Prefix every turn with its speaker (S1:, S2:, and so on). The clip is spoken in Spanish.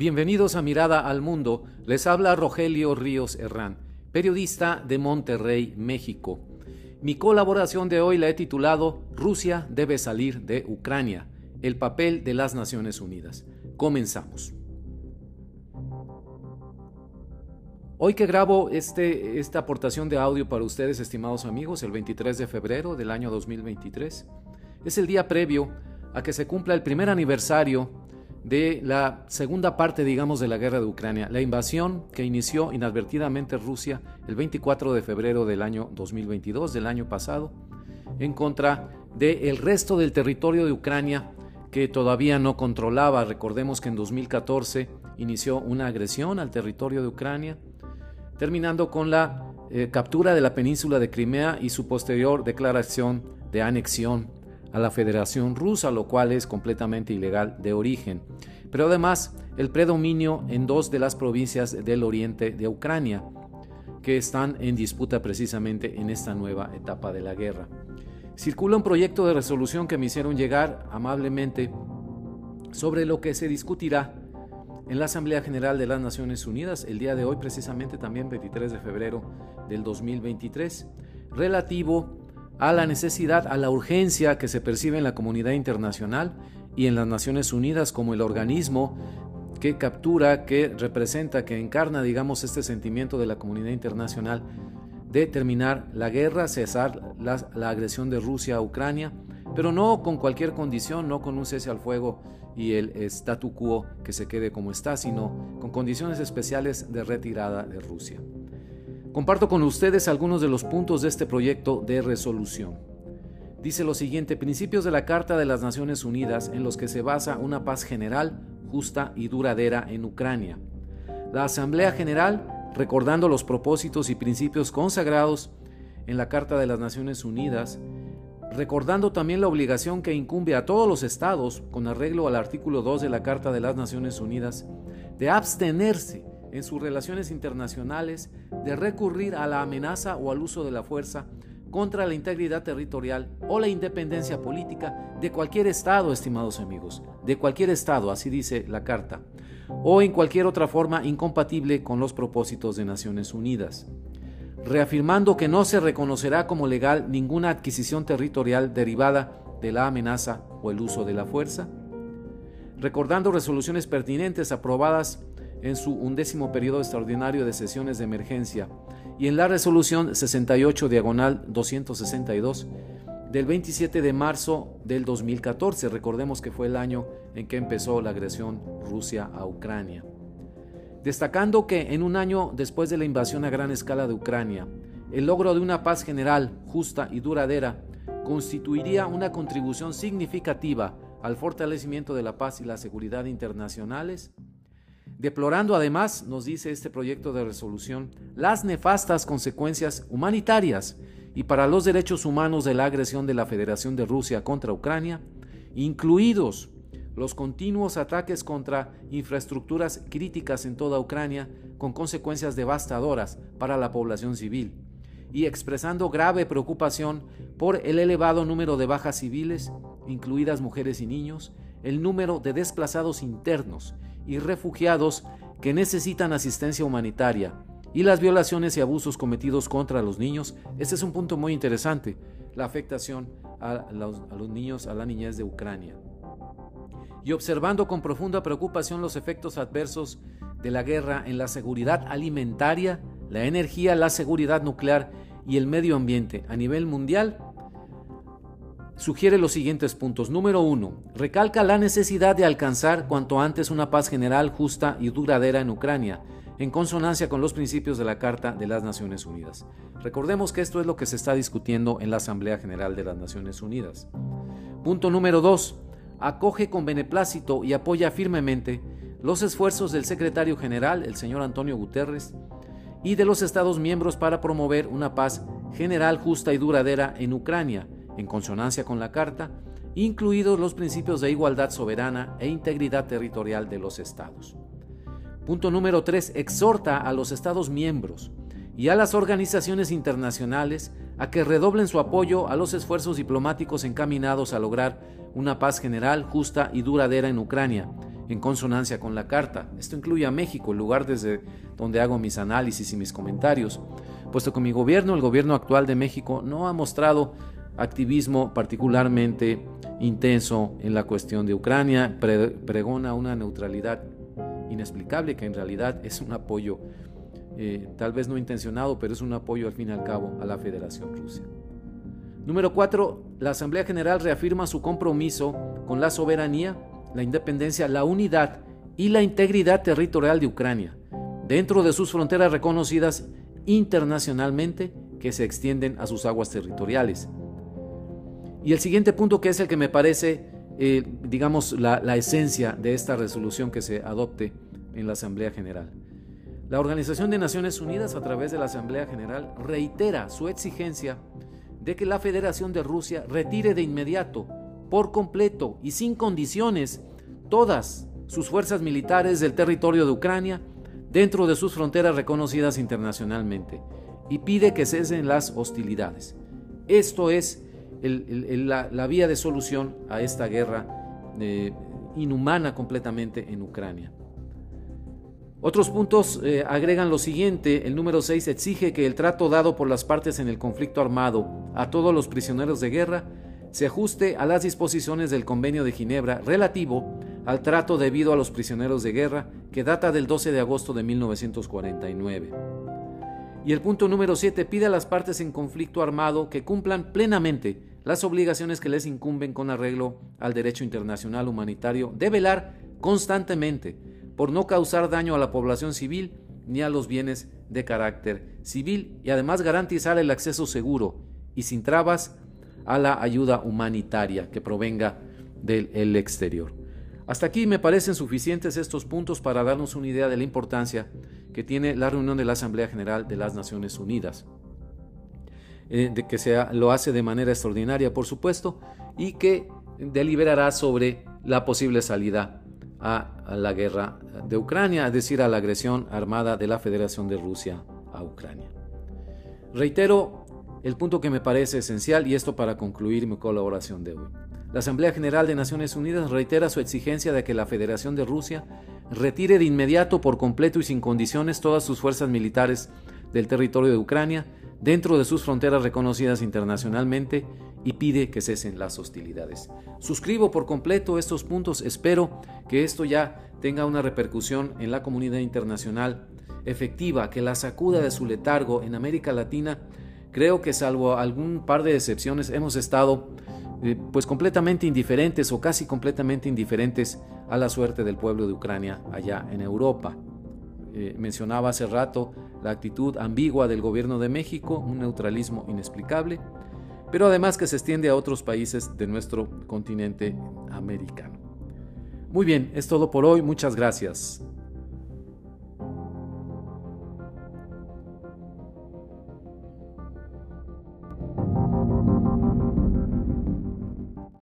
S1: Bienvenidos a Mirada al Mundo. Les habla Rogelio Ríos Herrán, periodista de Monterrey, México. Mi colaboración de hoy la he titulado Rusia debe salir de Ucrania, el papel de las Naciones Unidas. Comenzamos. Hoy que grabo este, esta aportación de audio para ustedes, estimados amigos, el 23 de febrero del año 2023, es el día previo a que se cumpla el primer aniversario de la segunda parte, digamos, de la guerra de Ucrania, la invasión que inició inadvertidamente Rusia el 24 de febrero del año 2022, del año pasado, en contra del resto del territorio de Ucrania que todavía no controlaba. Recordemos que en 2014 inició una agresión al territorio de Ucrania, terminando con la eh, captura de la península de Crimea y su posterior declaración de anexión a la Federación Rusa, lo cual es completamente ilegal de origen. Pero además, el predominio en dos de las provincias del oriente de Ucrania, que están en disputa precisamente en esta nueva etapa de la guerra. Circula un proyecto de resolución que me hicieron llegar amablemente sobre lo que se discutirá en la Asamblea General de las Naciones Unidas el día de hoy, precisamente también 23 de febrero del 2023, relativo a la necesidad, a la urgencia que se percibe en la comunidad internacional y en las Naciones Unidas como el organismo que captura, que representa, que encarna, digamos, este sentimiento de la comunidad internacional de terminar la guerra, cesar la, agresión de Rusia a Ucrania, pero no con cualquier condición, no con un cese al fuego y el statu quo que se quede como está, sino con condiciones especiales de retirada de Rusia. Comparto con ustedes algunos de los puntos de este proyecto de resolución. Dice lo siguiente, principios de la Carta de las Naciones Unidas en los que se basa una paz general, justa y duradera en Ucrania. La Asamblea General, recordando los propósitos y principios consagrados en la Carta de las Naciones Unidas, recordando también la obligación que incumbe a todos los estados, con arreglo al artículo 2 de la Carta de las Naciones Unidas, de abstenerse en sus relaciones internacionales de recurrir a la amenaza o al uso de la fuerza contra la integridad territorial o la independencia política de cualquier Estado, estimados amigos, de cualquier Estado, así dice la Carta, o en cualquier otra forma incompatible con los propósitos de Naciones Unidas, reafirmando que no se reconocerá como legal ninguna adquisición territorial derivada de la amenaza o el uso de la fuerza, recordando resoluciones pertinentes aprobadas en su undécimo periodo extraordinario de sesiones de emergencia y en la resolución 68 diagonal 262 del 27 de marzo del 2014. Recordemos que fue el año en que empezó la agresión Rusia a Ucrania. Destacando que en un año después de la invasión a gran escala de Ucrania, el logro de una paz general, justa y duradera constituiría una contribución significativa al fortalecimiento de la paz y la seguridad internacionales deplorando además, nos dice este proyecto de resolución, las nefastas consecuencias humanitarias y para los derechos humanos de la agresión de la Federación de Rusia contra Ucrania, incluidos los continuos ataques contra infraestructuras críticas en toda Ucrania con consecuencias devastadoras para la población civil, y expresando grave preocupación por el elevado número de bajas civiles, incluidas mujeres y niños, el número de desplazados internos y refugiados que necesitan asistencia humanitaria y las violaciones y abusos cometidos contra los niños. Este es un punto muy interesante, la afectación a los, a los niños, a la niñez de Ucrania. Y observando con profunda preocupación los efectos adversos de la guerra en la seguridad alimentaria, la energía, la seguridad nuclear y el medio ambiente a nivel mundial, sugiere los siguientes puntos. Número uno, recalca la necesidad de alcanzar cuanto antes una paz general, justa y duradera en Ucrania, en consonancia con los principios de la Carta de las Naciones Unidas. Recordemos que esto es lo que se está discutiendo en la Asamblea General de las Naciones Unidas. Punto número dos, acoge con beneplácito y apoya firmemente los esfuerzos del secretario general, el señor Antonio Guterres, y de los Estados miembros para promover una paz general, justa y duradera en Ucrania, en consonancia con la Carta, incluidos los principios de igualdad soberana e integridad territorial de los Estados. Punto número 3. Exhorta a los Estados miembros y a las organizaciones internacionales a que redoblen su apoyo a los esfuerzos diplomáticos encaminados a lograr una paz general, justa y duradera en Ucrania, en consonancia con la Carta. Esto incluye a México, el lugar desde donde hago mis análisis y mis comentarios, puesto que mi gobierno, el gobierno actual de México, no ha mostrado activismo particularmente intenso en la cuestión de Ucrania, pregona una neutralidad inexplicable que en realidad es un apoyo, eh, tal vez no intencionado, pero es un apoyo al fin y al cabo a la Federación Rusa. Número 4. La Asamblea General reafirma su compromiso con la soberanía, la independencia, la unidad y la integridad territorial de Ucrania, dentro de sus fronteras reconocidas internacionalmente que se extienden a sus aguas territoriales. Y el siguiente punto que es el que me parece, eh, digamos, la, la esencia de esta resolución que se adopte en la Asamblea General. La Organización de Naciones Unidas, a través de la Asamblea General, reitera su exigencia de que la Federación de Rusia retire de inmediato, por completo y sin condiciones, todas sus fuerzas militares del territorio de Ucrania dentro de sus fronteras reconocidas internacionalmente y pide que cesen las hostilidades. Esto es la, vía de solución a esta guerra eh, inhumana completamente en Ucrania. Otros puntos eh, agregan lo siguiente, el número 6 exige que el trato dado por las partes en el conflicto armado a todos los prisioneros de guerra se ajuste a las disposiciones del Convenio de Ginebra relativo al trato debido a los prisioneros de guerra que data del 12 de agosto de 1949. Y el punto número 7 pide a las partes en conflicto armado que cumplan plenamente las obligaciones que les incumben con arreglo al derecho internacional humanitario de velar constantemente por no causar daño a la población civil ni a los bienes de carácter civil y además garantizar el acceso seguro y sin trabas a la ayuda humanitaria que provenga del exterior. Hasta aquí me parecen suficientes estos puntos para darnos una idea de la importancia que tiene la reunión de la Asamblea General de las Naciones Unidas. Eh, de que sea, lo hace de manera extraordinaria, por supuesto, y que deliberará sobre la posible salida a, la guerra de Ucrania, es decir, a la agresión armada de la Federación de Rusia a Ucrania. Reitero el punto que me parece esencial y esto para concluir mi colaboración de hoy. La Asamblea General de Naciones Unidas reitera su exigencia de que la Federación de Rusia retire de inmediato por completo y sin condiciones todas sus fuerzas militares del territorio de Ucrania dentro de sus fronteras reconocidas internacionalmente y pide que cesen las hostilidades. Suscribo por completo estos puntos, espero que esto ya tenga una repercusión en la comunidad internacional efectiva, que la sacuda de su letargo en América Latina. Creo que salvo algún par de excepciones hemos estado eh, pues completamente indiferentes o casi completamente indiferentes a la suerte del pueblo de Ucrania allá en Europa. Eh, mencionaba hace rato la actitud ambigua del gobierno de México, un neutralismo inexplicable, pero además que se extiende a otros países de nuestro continente americano. Muy bien, es todo por hoy, muchas gracias.